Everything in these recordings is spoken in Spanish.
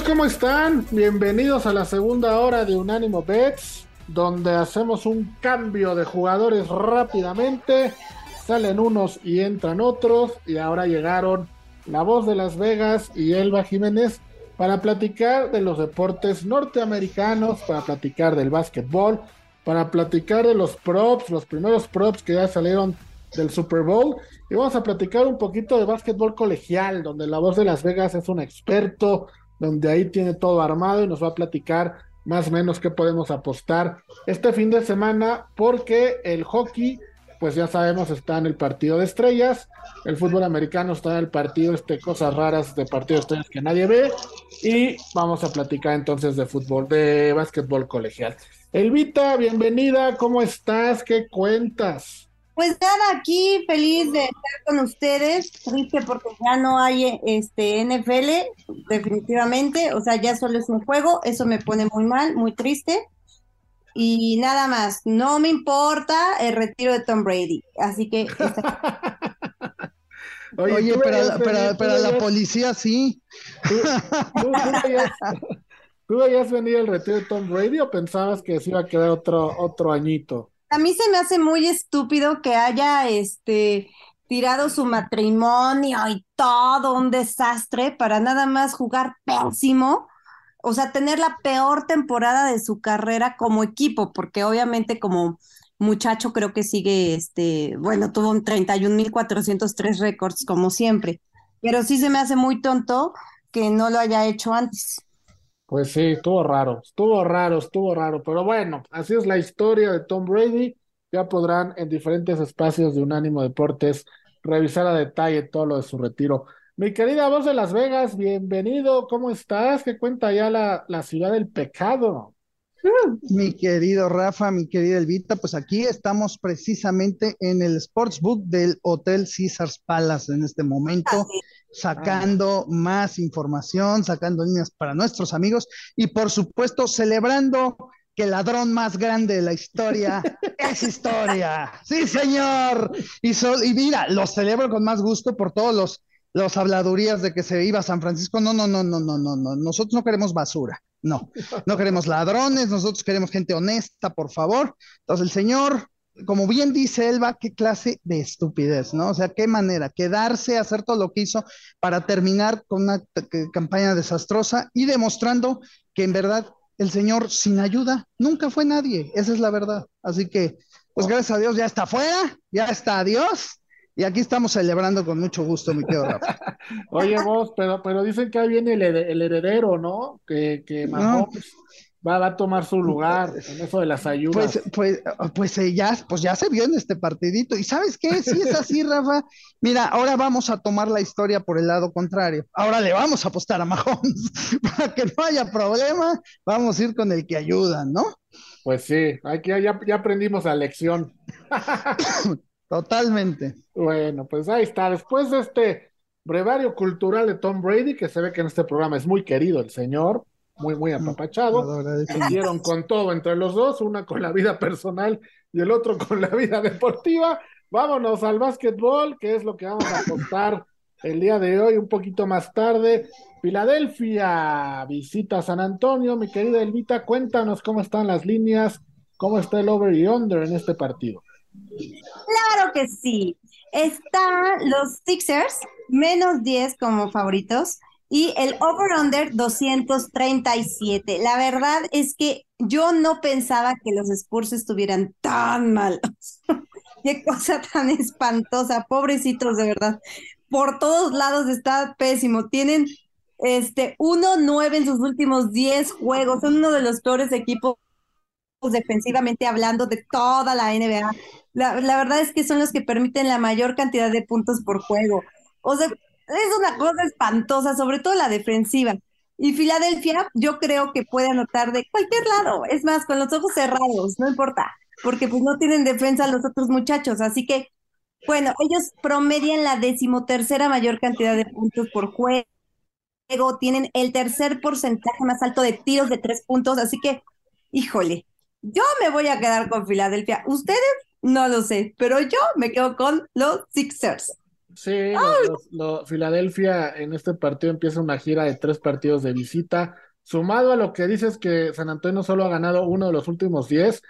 ¿cómo están? Bienvenidos a la segunda hora de Unánimo Bets, donde hacemos un cambio de jugadores rápidamente. Salen unos y entran otros. Y ahora llegaron la voz de Las Vegas y Elba Jiménez para platicar de los deportes norteamericanos, para platicar del básquetbol, para platicar de los props, los primeros props que ya salieron del Super Bowl. Y vamos a platicar un poquito de básquetbol colegial, donde la voz de Las Vegas es un experto donde ahí tiene todo armado y nos va a platicar más o menos qué podemos apostar este fin de semana, porque el hockey, pues ya sabemos, está en el partido de estrellas, el fútbol americano está en el partido, este, cosas raras de partido de estrellas que nadie ve, y vamos a platicar entonces de fútbol, de básquetbol colegial. Elvita, bienvenida, ¿cómo estás? ¿Qué cuentas? Pues nada, aquí feliz de estar con ustedes, triste porque ya no hay este NFL, definitivamente, o sea, ya solo es un juego, eso me pone muy mal, muy triste. Y nada más, no me importa el retiro de Tom Brady, así que... Oye, pero, la policía sí. ¿Tú, veías, venir el retiro de Tom Brady o pensabas que se iba a quedar otro, otro añito? A mí se me hace muy estúpido que haya este tirado su matrimonio y todo un desastre para nada más jugar pésimo, o sea, tener la peor temporada de su carrera como equipo, porque obviamente como muchacho creo que sigue, este, bueno, tuvo un 31.403 récords como siempre, pero sí se me hace muy tonto que no lo haya hecho antes. Pues sí, estuvo raro, estuvo raro, estuvo raro, pero bueno, así es la historia de Tom Brady. Ya podrán en diferentes espacios de Unánimo Deportes revisar a detalle todo lo de su retiro. Mi querida voz de Las Vegas, bienvenido, ¿cómo estás? ¿Qué cuenta ya la, la ciudad del pecado? Mi querido Rafa, mi querida Elvita, pues aquí estamos precisamente en el Sportsbook del Hotel Caesars Palace en este momento, sacando más información, sacando líneas para nuestros amigos y por supuesto celebrando que el ladrón más grande de la historia es historia. Sí, señor. Y, y mira, lo celebro con más gusto por todos los los habladurías de que se iba a San Francisco. No, no, no, no, no, no, no. Nosotros no queremos basura. No, no queremos ladrones, nosotros queremos gente honesta, por favor. Entonces, el señor, como bien dice Elba, qué clase de estupidez, ¿no? O sea, qué manera, quedarse, hacer todo lo que hizo para terminar con una campaña desastrosa y demostrando que en verdad el señor sin ayuda nunca fue nadie. Esa es la verdad. Así que, pues gracias a Dios ya está fuera, ya está adiós y aquí estamos celebrando con mucho gusto, mi querido Rafa. Oye, vos, pero, pero dicen que ahí viene el, heredero, ¿no? Que, que Mahomes va, a tomar su lugar en eso de las ayudas. Pues, pues, pues, eh, ya, pues ya se vio en este partidito. ¿Y sabes qué? Si es así, Rafa, mira, ahora vamos a tomar la historia por el lado contrario. Ahora le vamos a apostar a Mahomes. Para que no haya problema, vamos a ir con el que ayuda, ¿no? Pues sí, aquí ya, ya aprendimos la lección. Totalmente. Bueno, pues ahí está. Después de este brevario cultural de Tom Brady, que se ve que en este programa es muy querido el señor, muy, muy apapachado. dieron con todo entre los dos, una con la vida personal y el otro con la vida deportiva. Vámonos al básquetbol, que es lo que vamos a contar el día de hoy, un poquito más tarde. Filadelfia visita San Antonio. Mi querida Elvita, cuéntanos cómo están las líneas, cómo está el over y under en este partido. Claro que sí. Están los Sixers, menos 10 como favoritos, y el over-under 237. La verdad es que yo no pensaba que los Spurs estuvieran tan malos. Qué cosa tan espantosa, pobrecitos de verdad. Por todos lados está pésimo. Tienen este 1-9 en sus últimos 10 juegos. Son uno de los peores equipos defensivamente hablando de toda la NBA. La, verdad es que son los que permiten la mayor cantidad de puntos por juego. O sea, es una cosa espantosa, sobre todo la defensiva. Y Filadelfia, yo creo que puede anotar de cualquier lado. Es más, con los ojos cerrados, no importa, porque pues no tienen defensa los otros muchachos. Así que, bueno, ellos promedian la decimotercera mayor cantidad de puntos por juego. Tienen el tercer porcentaje más alto de tiros de tres puntos. Así que, híjole, yo me voy a quedar con Filadelfia. Ustedes no lo sé, pero yo me quedo con los Sixers. Sí, Filadelfia en este partido empieza una gira de tres partidos de visita. Sumado a lo que dices que San Antonio solo ha ganado uno de los últimos diez,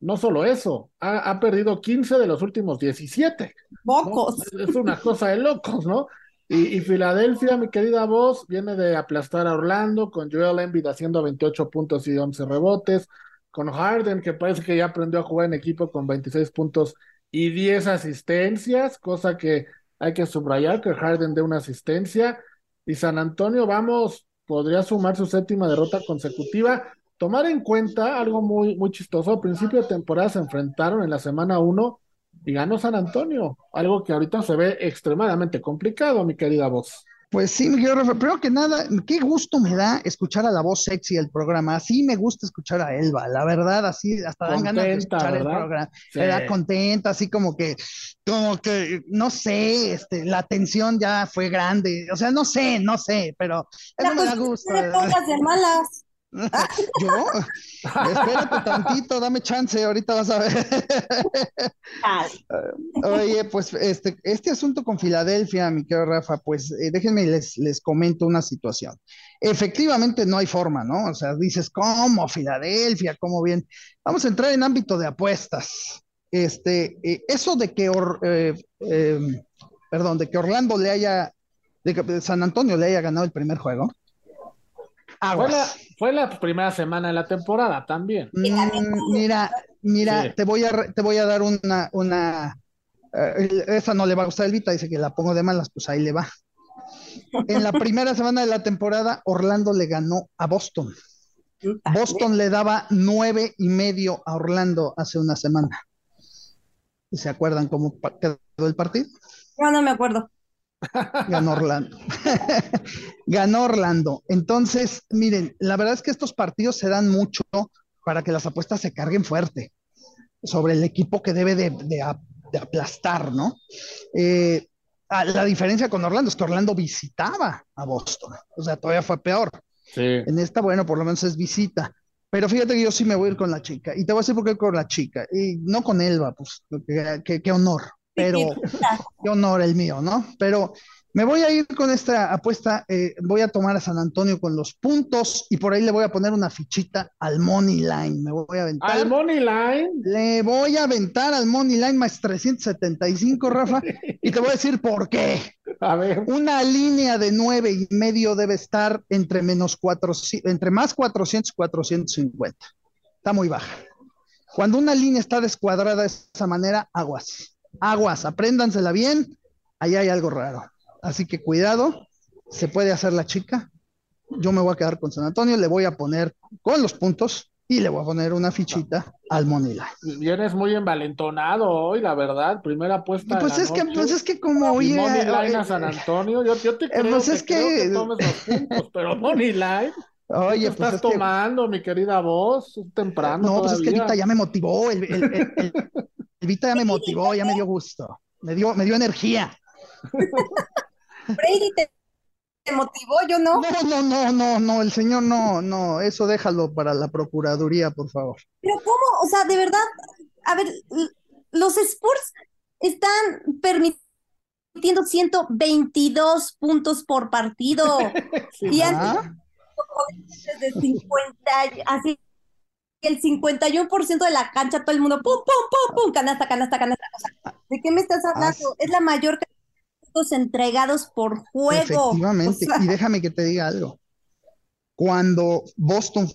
no solo eso, ha, perdido 15 de los últimos 17. Pocos. Es una cosa de locos, ¿no? Y, Filadelfia, mi querida voz, viene de aplastar a Orlando con Joel Embiid haciendo 28 puntos y 11 rebotes, con Harden, que parece que ya aprendió a jugar en equipo con 26 puntos y 10 asistencias, cosa que hay que subrayar que Harden dé una asistencia. Y San Antonio, vamos, podría sumar su séptima derrota consecutiva. Tomar en cuenta algo muy, muy chistoso, al principio de temporada se enfrentaron en la semana 1 y ganó San Antonio, algo que ahorita se ve extremadamente complicado, mi querida voz. Pues sí, mi querido Rafa, primero que nada, qué gusto me da escuchar a la voz sexy del programa. Así me gusta escuchar a Elba, la verdad, así hasta dan ganas de escuchar el programa. Me da contenta, así como que, como que, no sé, este, la tensión ya fue grande. O sea, no sé, no sé, pero eso me da gusto. No de malas. ¿Yo? Espérate tantito, dame chance, ahorita vas a ver. Oye, pues este, este asunto con Filadelfia, mi querido Rafa, pues eh, déjenme les, les comento una situación. Efectivamente no hay forma, ¿no? O sea, dices, ¿cómo Filadelfia? ¿Cómo bien? Vamos a entrar en ámbito de apuestas. Este, eh, eso de que, eh, em, perdón, de que Orlando le haya, de que San Antonio le haya ganado el primer juego fue la, primera semana de la temporada también. Mm, mira, mira, te voy a te voy a dar una, una eh, esa no le va a gustar el Vita, dice que la pongo de malas, pues ahí le va. En la primera semana de la temporada, Orlando le ganó a Boston. Boston le daba nueve y medio a Orlando hace una semana. ¿Se acuerdan cómo quedó el partido? No, no me acuerdo. Ganó Orlando. Ganó Orlando. Entonces, miren, la verdad es que estos partidos se dan mucho para que las apuestas se carguen fuerte sobre el equipo que debe de, aplastar, ¿no? Eh, la diferencia con Orlando es que Orlando visitaba a Boston, o sea, todavía fue peor. En esta, bueno, por lo menos es visita. Pero fíjate que yo sí me voy a ir con la chica. Y te voy a decir por qué con la chica. Y no con Elba, pues, qué honor pero qué honor el mío, ¿no? Pero me voy a ir con esta apuesta, eh, voy a tomar a San Antonio con los puntos y por ahí le voy a poner una fichita al Money Line. Me voy a aventar. ¿Al Money Line? Le voy a aventar al Money Line más 375, Rafa, y te voy a decir por qué. A ver. Una línea de nueve y medio debe estar entre menos cuatro, entre más 400 y 450. Está muy baja. Cuando una línea está descuadrada de esa manera, aguas aguas, apréndansela bien, ahí hay algo raro. Así que cuidado, se puede hacer la chica. Yo me voy a quedar con San Antonio, le voy a poner con los puntos y le voy a poner una fichita al Money Vienes muy envalentonado hoy, la verdad. Primera apuesta. Pues es que, pues es que como hoy. Money Line a San Antonio, yo, te creo, pues es que... tomes los puntos, pero Money Line. Oye, pues estás tomando, mi querida voz? temprano. No, pues es que ahorita ya me motivó el, el, Vita ya me motivó, ya me dio gusto, me dio, me dio energía. Brady te, motivó, yo no. No, no, no, no, no, el señor no, no, eso déjalo para la Procuraduría, por favor. Pero ¿cómo? O sea, de verdad, a ver, los Spurs están permitiendo 122 puntos por partido. y antes de 50, así el 51% de la cancha, todo el mundo, pum, pum, pum, pum, canasta, canasta, canasta. ¿De qué me estás hablando? Es la mayor cantidad de puntos entregados por juego. Efectivamente, y déjame que te diga algo. Cuando Boston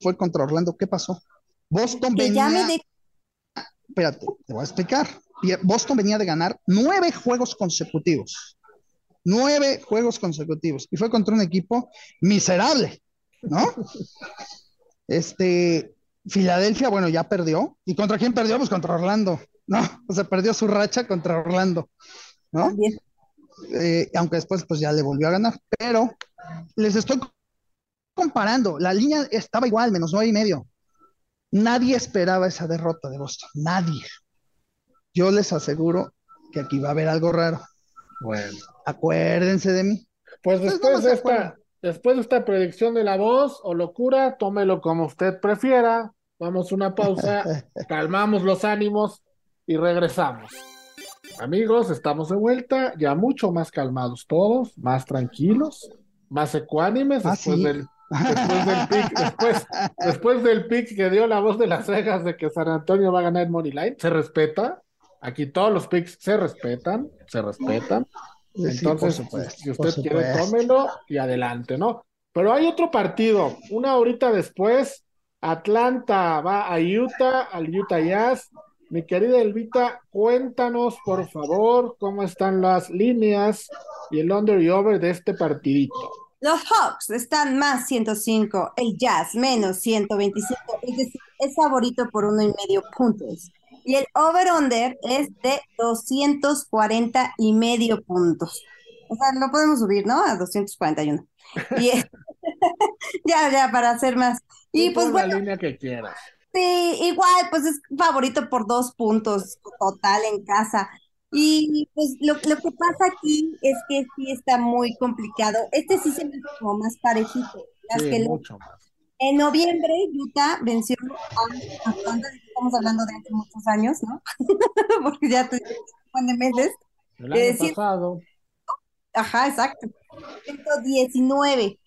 fue contra Orlando, ¿qué pasó? Boston venía... Espérate, te voy a explicar. Boston venía de ganar nueve juegos consecutivos. Nueve juegos consecutivos. Y fue contra un equipo miserable, ¿no? Este, Filadelfia, bueno, ya perdió. ¿Y contra quién perdió? Pues contra Orlando, ¿no? O sea, perdió su racha contra Orlando, ¿no? Eh, aunque después pues ya le volvió a ganar. Pero les estoy comparando. La línea estaba igual, menos nueve y medio. Nadie esperaba esa derrota de Boston. Nadie. Yo les aseguro que aquí va a haber algo raro. Bueno. Acuérdense de mí. Pues después de esta, Después de esta predicción de la voz o locura, tómelo como usted prefiera. Vamos a una pausa, calmamos los ánimos y regresamos. Amigos, estamos de vuelta, ya mucho más calmados todos, más tranquilos, más ecuánimes Ah, después sí. del después del pick, después, después del pick que dio la voz de las cejas de que San Antonio va a ganar el Money Line, se respeta. Aquí todos los picks se respetan, se respetan. Sí, Entonces, supuesto, si usted quiere, tómelo y adelante, ¿no? Pero hay otro partido, una horita después, Atlanta va a Utah, al Utah Jazz. Mi querida Elvita, cuéntanos, por favor, cómo están las líneas y el under y over de este partidito. Los Hawks están más 105, el Jazz menos 125, es decir, es favorito por uno y medio puntos. Y el over-under es de 240 y medio puntos. O sea, lo podemos subir, ¿no? A 241. Y es- ya, ya, para hacer más. Y pues bueno, la línea que quieras. Sí, igual, pues es favorito por dos puntos total en casa. Y pues lo, lo que pasa aquí es que sí está muy complicado. Este sí se me como más parejito. Las Sí, que mucho más. En noviembre, Utah venció a Atlanta, estamos hablando de hace muchos años, ¿no? Porque ya tuvimos un montón de meses. El año Eh, pasado. Ajá, exacto. 119.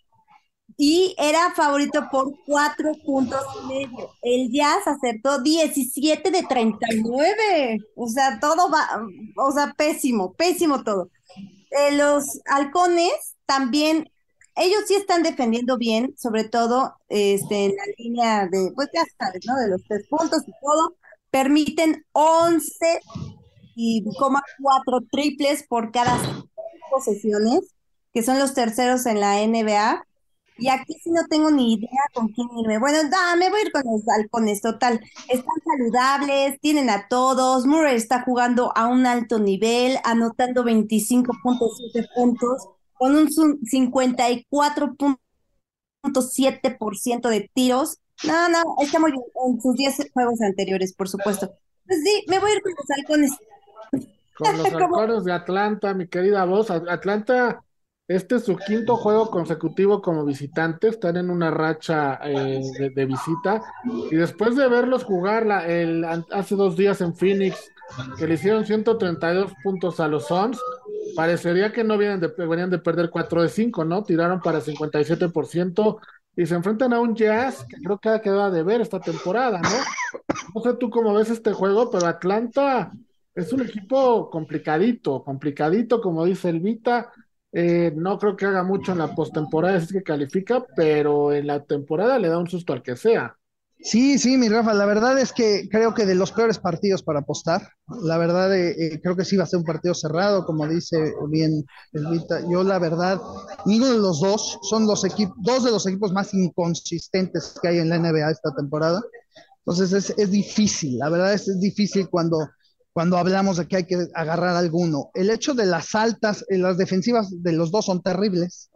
Y era favorito por cuatro puntos y medio. El Jazz acertó 17 de 39. O sea, todo va, o sea, pésimo, pésimo todo. Eh, los halcones también, ellos sí están defendiendo bien, sobre todo este, en la línea de, pues ya sabes, ¿no? De los tres puntos y todo. Permiten 11 y coma cuatro triples por cada posesiones, que son los terceros en la NBA. Y aquí sí no tengo ni idea con quién irme. Bueno, no, me voy a ir con los halcones, total. Están saludables, tienen a todos. Murray está jugando a un alto nivel, anotando 25.7 puntos, con un su- 54.7% de tiros. No, no, está muy bien en sus 10 juegos anteriores, por supuesto. Pues sí, me voy a ir con los halcones. Con los halcones de Atlanta, mi querida voz. Atlanta, este es su quinto juego consecutivo como visitante. Están en una racha eh, de, de visita. Y después de verlos jugar la- el, hace dos días en Phoenix, que le hicieron 132 puntos a los Suns, parecería que no vienen de, venían de perder 4 de 5, ¿no? Tiraron para 57% y se enfrentan a un Jazz que creo que ha quedado de ver esta temporada, ¿no? No sé tú cómo ves este juego, pero Atlanta es un equipo complicadito, complicadito, como dice Elvita. Eh, no creo que haga mucho en la postemporada, así que califica, pero en la temporada le da un susto al que sea. Sí, sí, mi Rafa, la verdad es que creo que de los peores partidos para apostar, la verdad eh, eh, creo que sí va a ser un partido cerrado, como dice bien Elvita. Yo la verdad, ninguno de los dos son los equipos, dos de los equipos más inconsistentes que hay en la NBA esta temporada. Entonces es, es difícil, la verdad es, es difícil cuando, cuando hablamos de que hay que agarrar alguno. El hecho de las altas, eh, las defensivas de los dos son terribles.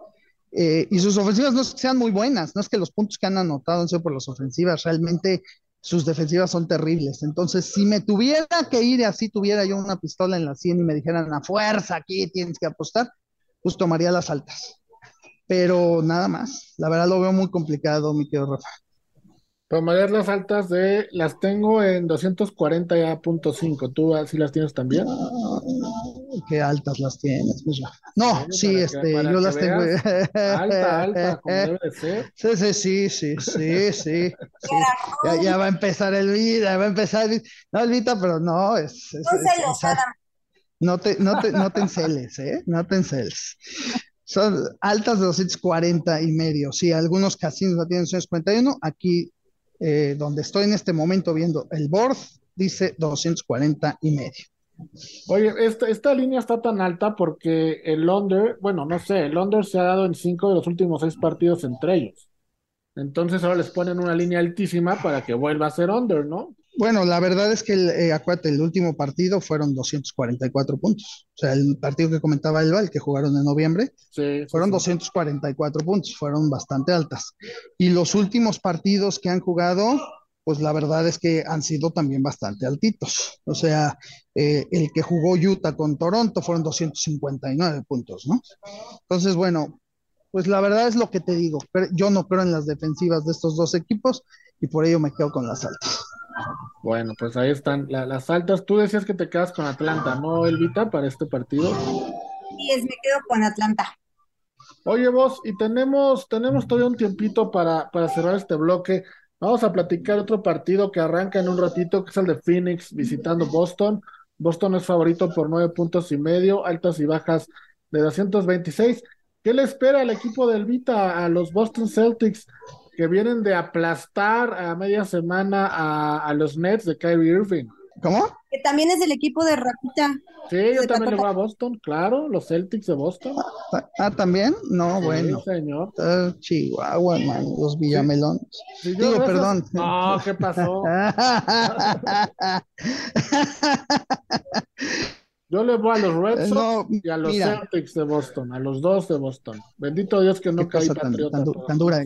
Eh, y sus ofensivas no es que sean muy buenas, no es que los puntos que han anotado han sido por las ofensivas, realmente sus defensivas son terribles. Entonces, si me tuviera que ir así tuviera yo una pistola en la 100 y me dijeran a fuerza aquí tienes que apostar, pues tomaría las altas. Pero nada más, la verdad lo veo muy complicado, mi querido Rafa. Tomarías las altas de, las tengo en 240.5. ¿Tú así las tienes también? Ah, qué altas las tienes, pues, Rafa. No, sí, que- este, yo las tengo. Alta, alta, como debe de ser. Sí, sí, sí, sí, sí, sí, sí. Ya, ya va a empezar el Vita, ya va a empezar el. No, el Vita, pero no, es, es- No es- Adam. no te, no te, no te enceles, ¿eh? No te enceles. Son altas de 240 y medio. Sí, algunos casinos la tienen 241. Aquí, eh, donde estoy en este momento viendo el board, dice 240 y medio. Oye, esta, esta línea está tan alta porque el under, bueno, no sé, el under se ha dado en cinco de los últimos seis partidos entre ellos. Entonces ahora les ponen una línea altísima para que vuelva a ser under, ¿no? Bueno, la verdad es que, el, eh, acuérdate, el último partido fueron 244 puntos. O sea, el partido que comentaba Elba, el que jugaron en noviembre, Sí, fueron sí. 244 puntos, fueron bastante altas. Y los últimos partidos que han jugado, pues la verdad es que han sido también bastante altitos. O sea, eh, el que jugó Utah con Toronto fueron 259 puntos, ¿no? Entonces, bueno, pues la verdad es lo que te digo. Pero yo no creo en las defensivas de estos dos equipos y por ello me quedo con las altas. Bueno, pues ahí están las altas. Tú decías que te quedas con Atlanta, ¿no, Elvita, para este partido? Sí, es, me quedo con Atlanta. Oye, vos, y tenemos, tenemos todavía un tiempito para, para cerrar este bloque. Vamos a platicar otro partido que arranca en un ratito, que es el de Phoenix visitando Boston. Boston es favorito por nueve puntos y medio, altas y bajas de 226. ¿Qué le espera al equipo del Vita, a los Boston Celtics, que vienen de aplastar a media semana a, los Nets de Kyrie Irving? ¿Cómo? Que también es el equipo de Rakita. Sí, yo también le voy a Boston, claro, los Celtics de Boston. Ah, ah ¿también? No, bueno. señor. Ah, Chihuahua, hermano, los Villamelones. Digo, perdón. No, ¿qué pasó? Yo le voy a los Red eh, Sox y a los Celtics de Boston, a los dos de Boston. Bendito Dios que no caí patriota. Tan, dura.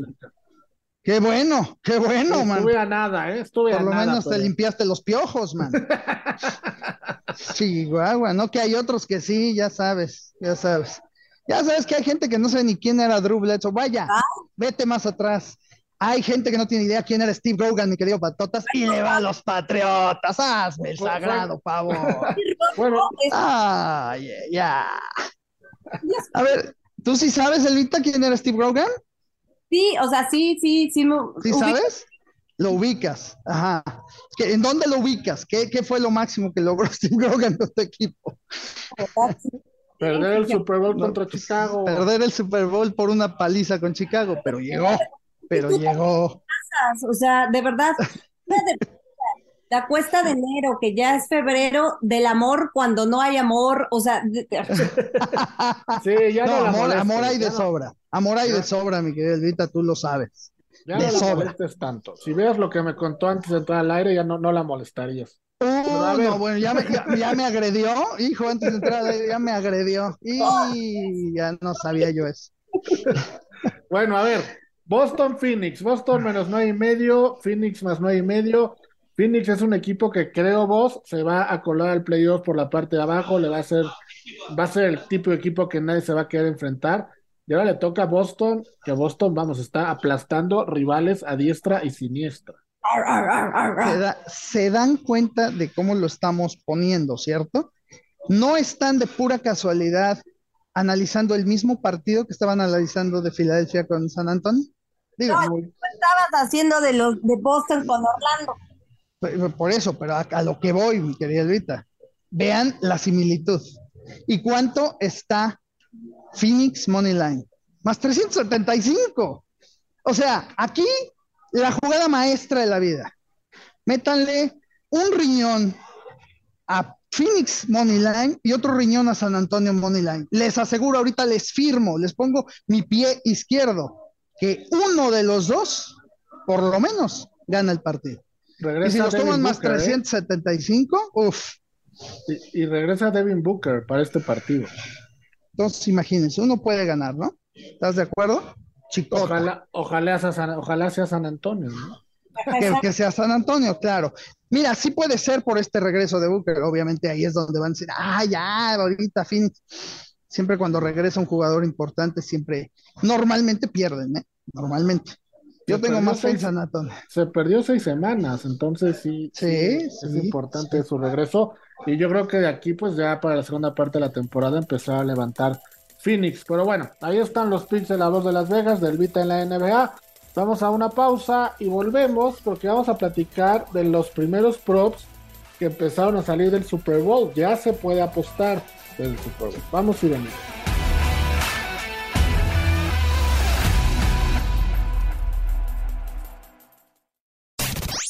Qué bueno, qué bueno, man. Estuve a nada, ¿eh? Estuve Por lo menos te limpiaste los piojos, man. Chihuahua, ¿no? Que hay otros que sí, ya sabes, ya sabes. Ya sabes que hay gente que no sabe ni quién era Drew Bledsoe. Vaya, ah. vete más atrás. Hay gente que no tiene idea quién era Steve Rogan, mi querido Patotas, y le va a los Patriotas. Hazme el sagrado favor. bueno, ay, ya. A ver, ¿tú sí sabes, Elvita, quién era Steve Rogan? Sí, o sea, sí, sí, sí. ¿Sí sabes? Lo ubicas, ajá. ¿En dónde lo ubicas? ¿Qué, ¿Qué, fue lo máximo que logró Steve Rogan en tu equipo? Perder el Super Bowl contra Chicago. Perder el Super Bowl por una paliza con Chicago, pero llegó pero llegó. O sea, de verdad, la cuesta de enero, que ya es febrero, del amor cuando no hay amor, o sea. sí, ya no, amor, amor hay de sobra. Amor hay de sobra, mi querida Elvita, tú lo sabes. Ya no la molestes tanto. Si veas lo que me contó antes de entrar al aire, ya no, no la molestarías. Uh, no, bueno, ya me, ya, me, agredió, hijo, antes de entrar al aire, ya me agredió. Y ya no sabía yo eso. Bueno, a ver, Boston, Phoenix. Boston menos nueve y medio, Phoenix más nueve y medio. Phoenix es un equipo que creo vos se va a colar al playoff por la parte de abajo, le va a ser, va a ser el tipo de equipo que nadie se va a querer enfrentar. Y ahora le toca a Boston, que Boston, vamos, está aplastando rivales a diestra y siniestra. Se, dan cuenta de cómo lo estamos poniendo, ¿cierto? No están de pura casualidad analizando el mismo partido que estaban analizando de Filadelfia con San Antonio no, estabas haciendo de los de Boston con Orlando. Por eso, pero a, lo que voy, mi querida Elvita. Vean la similitud. ¿Y cuánto está Phoenix Money Line? Más 375. O sea, aquí la jugada maestra de la vida. Métanle un riñón a Phoenix Money Line y otro riñón a San Antonio Money Line. Les aseguro, ahorita les firmo, les pongo mi pie izquierdo que uno de los dos, por lo menos, gana el partido. Y si los toman más 375, ¿eh? uff. Y, regresa Devin Booker para este partido. Entonces, imagínense, uno puede ganar, ¿no? ¿Estás de acuerdo? Ojalá, ojalá, sea San, ojalá sea San Antonio, ¿no? Que, sea San Antonio, claro. Mira, sí puede ser por este regreso de Booker, obviamente ahí es donde van a decir, ah, ya, ahorita Phoenix. Siempre cuando regresa un jugador importante, siempre, normalmente pierden, ¿eh? normalmente. Yo tengo más fe en San Se perdió seis semanas, entonces sí, sí, es importante su regreso. Y yo creo que de aquí, pues ya para la segunda parte de la temporada, empezar a levantar Phoenix. Pero bueno, ahí están los picks de la voz de Las Vegas, del Vita en la NBA. Vamos a una pausa y volvemos porque vamos a platicar de los primeros props que empezaron a salir del Super Bowl. Ya se puede apostar del Super Bowl. Vamos y venimos.